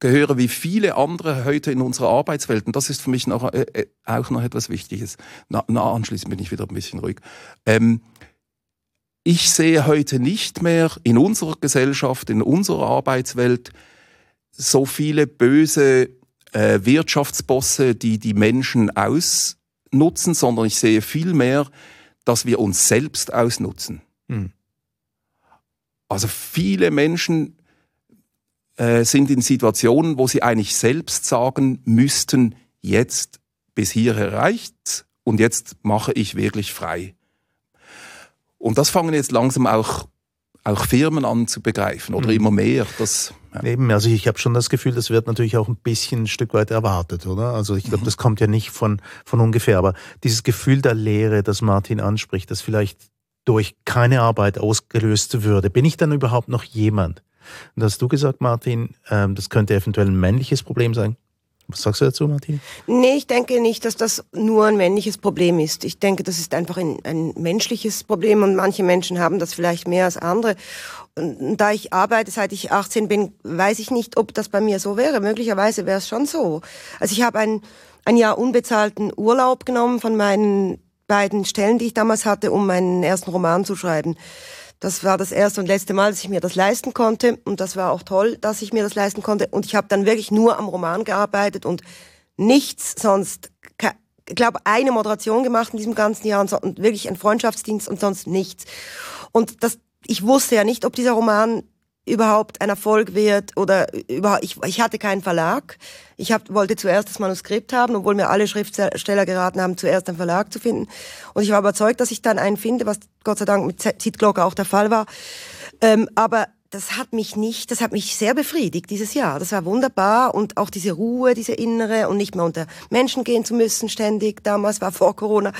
gehöre wie viele andere heute in unserer Arbeitswelt und das ist für mich noch, äh, auch noch etwas Wichtiges. Na, na, anschließend bin ich wieder ein bisschen ruhig. Ähm, ich sehe heute nicht mehr in unserer Gesellschaft, in unserer Arbeitswelt so viele böse äh, Wirtschaftsbosse, die die Menschen ausnutzen, sondern ich sehe vielmehr, dass wir uns selbst ausnutzen. Hm. Also viele Menschen äh, sind in Situationen, wo sie eigentlich selbst sagen müssten, jetzt bis hier erreicht und jetzt mache ich wirklich frei. Und das fangen jetzt langsam auch, auch Firmen an zu begreifen oder mhm. immer mehr. Das, ja. Eben, also ich habe schon das Gefühl, das wird natürlich auch ein bisschen ein Stück weit erwartet, oder? Also ich glaube, mhm. das kommt ja nicht von, von ungefähr. Aber dieses Gefühl der Leere, das Martin anspricht, das vielleicht durch keine Arbeit ausgelöst würde, bin ich dann überhaupt noch jemand? Und hast du gesagt, Martin, ähm, das könnte eventuell ein männliches Problem sein? Was sagst du dazu, Martin? Nee, ich denke nicht, dass das nur ein männliches Problem ist. Ich denke, das ist einfach ein, ein menschliches Problem und manche Menschen haben das vielleicht mehr als andere. Und da ich arbeite, seit ich 18 bin, weiß ich nicht, ob das bei mir so wäre. Möglicherweise wäre es schon so. Also ich habe ein, ein Jahr unbezahlten Urlaub genommen von meinen beiden Stellen, die ich damals hatte, um meinen ersten Roman zu schreiben. Das war das erste und letzte Mal, dass ich mir das leisten konnte. Und das war auch toll, dass ich mir das leisten konnte. Und ich habe dann wirklich nur am Roman gearbeitet und nichts sonst. Ich glaube, eine Moderation gemacht in diesem ganzen Jahr und, wirklich ein Freundschaftsdienst und sonst nichts. Und das, ich wusste ja nicht, ob dieser Roman überhaupt ein Erfolg wird oder überhaupt, ich, ich hatte keinen Verlag. Ich hab, wollte zuerst das Manuskript haben, obwohl mir alle Schriftsteller geraten haben, zuerst einen Verlag zu finden. Und ich war überzeugt, dass ich dann einen finde, was Gott sei Dank mit Zitglocker auch der Fall war. Ähm, aber das hat mich nicht, das hat mich sehr befriedigt dieses Jahr. Das war wunderbar und auch diese Ruhe, diese innere und nicht mehr unter Menschen gehen zu müssen ständig. Damals war vor Corona,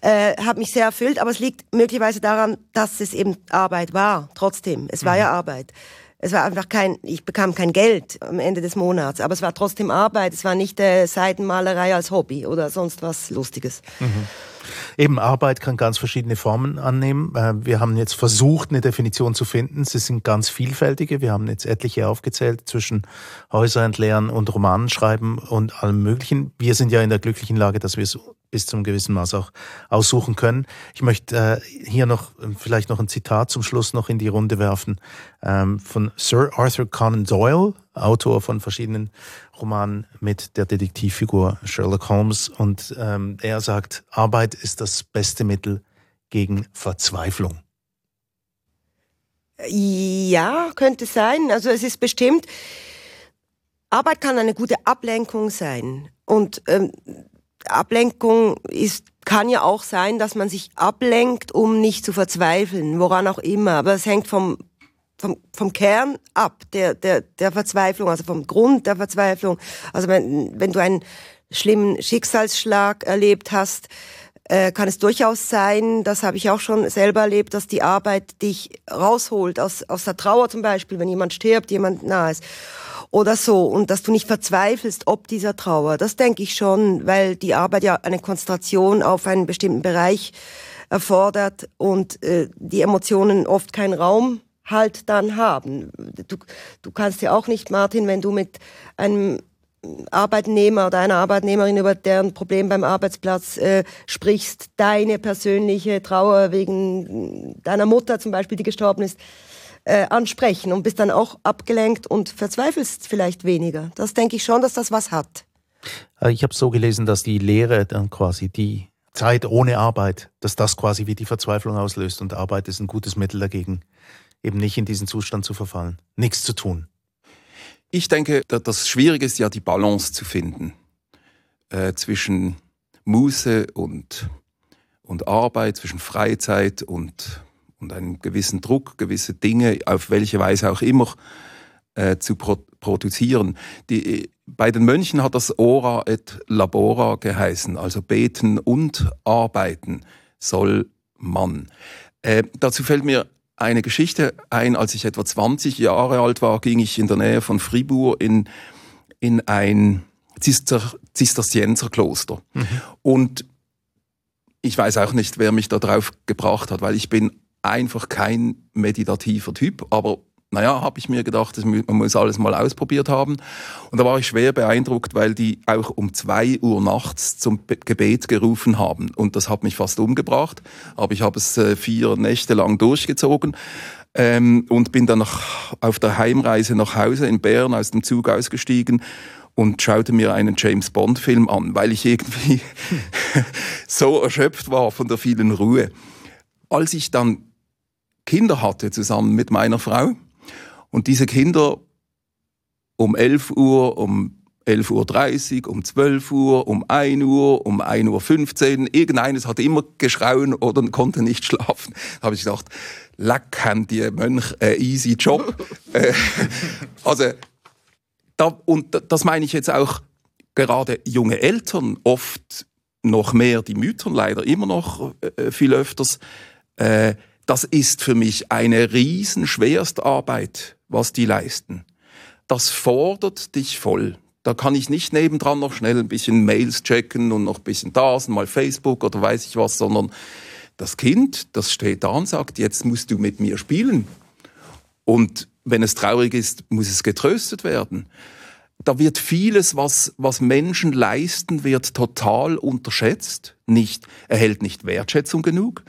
äh, hat mich sehr erfüllt. Aber es liegt möglicherweise daran, dass es eben Arbeit war. Trotzdem, es war mhm. ja Arbeit. Es war einfach kein, ich bekam kein Geld am Ende des Monats, aber es war trotzdem Arbeit. Es war nicht äh, Seitenmalerei als Hobby oder sonst was Lustiges. Mhm. Eben, Arbeit kann ganz verschiedene Formen annehmen. Äh, wir haben jetzt versucht, eine Definition zu finden. Sie sind ganz vielfältige. Wir haben jetzt etliche aufgezählt zwischen Häuser entleeren und Romanen schreiben und allem Möglichen. Wir sind ja in der glücklichen Lage, dass wir es bis zum gewissen Maß auch aussuchen können. Ich möchte äh, hier noch vielleicht noch ein Zitat zum Schluss noch in die Runde werfen ähm, von Sir Arthur Conan Doyle, Autor von verschiedenen Romanen mit der Detektivfigur Sherlock Holmes. Und ähm, er sagt, Arbeit ist das beste Mittel gegen Verzweiflung. Ja, könnte sein. Also es ist bestimmt, Arbeit kann eine gute Ablenkung sein. Und ähm, Ablenkung ist, kann ja auch sein, dass man sich ablenkt, um nicht zu verzweifeln, woran auch immer. Aber es hängt vom, vom, vom Kern ab, der, der, der Verzweiflung, also vom Grund der Verzweiflung. Also wenn, wenn du einen schlimmen Schicksalsschlag erlebt hast, äh, kann es durchaus sein, das habe ich auch schon selber erlebt, dass die Arbeit dich rausholt aus, aus der Trauer zum Beispiel, wenn jemand stirbt, jemand nahe ist oder so und dass du nicht verzweifelst ob dieser Trauer. Das denke ich schon, weil die Arbeit ja eine Konzentration auf einen bestimmten Bereich erfordert und äh, die Emotionen oft keinen Raum halt dann haben. Du, du kannst ja auch nicht, Martin, wenn du mit einem Arbeitnehmer oder einer Arbeitnehmerin über deren Problem beim Arbeitsplatz äh, sprichst, deine persönliche Trauer wegen deiner Mutter zum Beispiel, die gestorben ist, äh, ansprechen und bist dann auch abgelenkt und verzweifelst vielleicht weniger. Das denke ich schon, dass das was hat. Äh, ich habe so gelesen, dass die Lehre dann quasi die Zeit ohne Arbeit, dass das quasi wie die Verzweiflung auslöst und Arbeit ist ein gutes Mittel dagegen, eben nicht in diesen Zustand zu verfallen, nichts zu tun. Ich denke, das Schwierige ist ja die Balance zu finden. äh, zwischen Muße und, und Arbeit, zwischen Freizeit und, und einem gewissen Druck, gewisse Dinge, auf welche Weise auch immer, äh, zu pro produzieren. Die, bei den Mönchen hat das Ora et Labora geheißen, also beten und arbeiten soll man. Äh, dazu fällt mir eine Geschichte ein. Als ich etwa 20 Jahre alt war, ging ich in der Nähe von Fribourg in, in ein Zister, Zisterzienserkloster. Mhm. Und ich weiß auch nicht, wer mich da drauf gebracht hat, weil ich bin einfach kein meditativer Typ, aber naja, habe ich mir gedacht, man muss alles mal ausprobiert haben. Und da war ich schwer beeindruckt, weil die auch um zwei Uhr nachts zum Gebet gerufen haben. Und das hat mich fast umgebracht. Aber ich habe es äh, vier Nächte lang durchgezogen. Ähm, und bin dann noch auf der Heimreise nach Hause in Bern aus dem Zug ausgestiegen und schaute mir einen James Bond Film an, weil ich irgendwie so erschöpft war von der vielen Ruhe. Als ich dann Kinder hatte zusammen mit meiner Frau, und diese Kinder um 11 Uhr, um 11.30 Uhr, um 12 Uhr, um 1 Uhr, um 1.15 Uhr. Irgendeines hat immer geschrauen oder konnte nicht schlafen. Da habe ich gedacht, leck haben die Mönch einen easy Job. Äh, also, da, und das meine ich jetzt auch gerade junge Eltern, oft noch mehr die Mütter, leider immer noch äh, viel öfters. Äh, das ist für mich eine riesen Schwerstarbeit was die leisten. Das fordert dich voll. Da kann ich nicht nebendran noch schnell ein bisschen Mails checken und noch ein bisschen das und mal Facebook oder weiß ich was, sondern das Kind, das steht da und sagt, jetzt musst du mit mir spielen. Und wenn es traurig ist, muss es getröstet werden da wird vieles, was, was Menschen leisten, wird total unterschätzt. Nicht, erhält nicht Wertschätzung genug,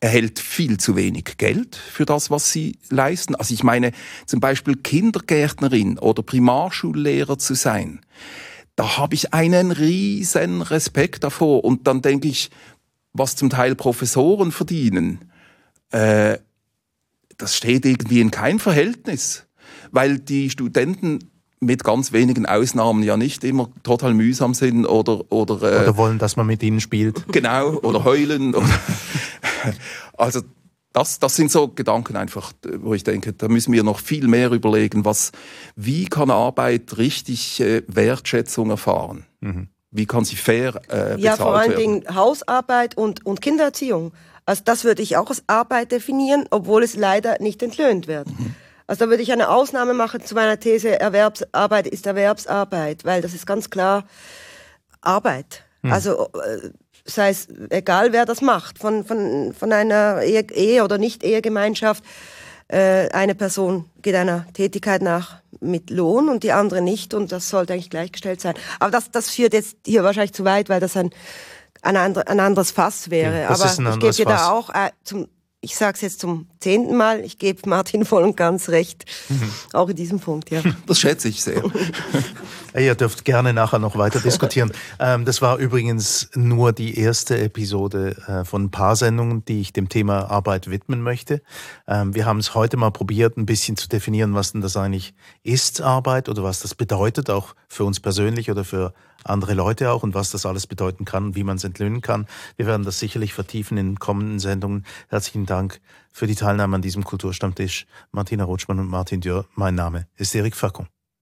erhält viel zu wenig Geld für das, was sie leisten. Also ich meine, zum Beispiel Kindergärtnerin oder Primarschullehrer zu sein, da habe ich einen riesen Respekt davor. Und dann denke ich, was zum Teil Professoren verdienen, äh, das steht irgendwie in keinem Verhältnis, weil die Studenten mit ganz wenigen Ausnahmen ja nicht immer total mühsam sind oder oder, äh, oder wollen, dass man mit ihnen spielt. Genau oder heulen. Oder also das, das sind so Gedanken einfach, wo ich denke, da müssen wir noch viel mehr überlegen, was, wie kann Arbeit richtig äh, Wertschätzung erfahren? Mhm. Wie kann sie fair äh, bezahlt Ja, vor allen werden? Dingen Hausarbeit und, und Kindererziehung. Also das würde ich auch als Arbeit definieren, obwohl es leider nicht entlöhnt wird. Mhm. Also da würde ich eine Ausnahme machen zu meiner These, Erwerbsarbeit ist Erwerbsarbeit, weil das ist ganz klar Arbeit. Hm. Also äh, sei es egal, wer das macht, von, von, von einer Ehe, Ehe oder Nicht-Ehegemeinschaft, äh, eine Person geht einer Tätigkeit nach mit Lohn und die andere nicht und das sollte eigentlich gleichgestellt sein. Aber das, das führt jetzt hier wahrscheinlich zu weit, weil das ein, ein, andre, ein anderes Fass wäre. Okay, Aber ich gebe dir da auch äh, zum, ich sage es jetzt zum zehnten Mal, ich gebe Martin voll und ganz recht, mhm. auch in diesem Punkt, ja. Das schätze ich sehr. Ihr dürft gerne nachher noch weiter diskutieren. Ähm, das war übrigens nur die erste Episode äh, von ein paar Sendungen, die ich dem Thema Arbeit widmen möchte. Ähm, wir haben es heute mal probiert, ein bisschen zu definieren, was denn das eigentlich ist, Arbeit, oder was das bedeutet, auch für uns persönlich oder für andere Leute auch und was das alles bedeuten kann und wie man es entlöhnen kann. Wir werden das sicherlich vertiefen in kommenden Sendungen. Herzlichen Dank für die Teilnahme an diesem Kulturstammtisch. Martina Rutschmann und Martin Dürr. Mein Name ist Erik Fackung.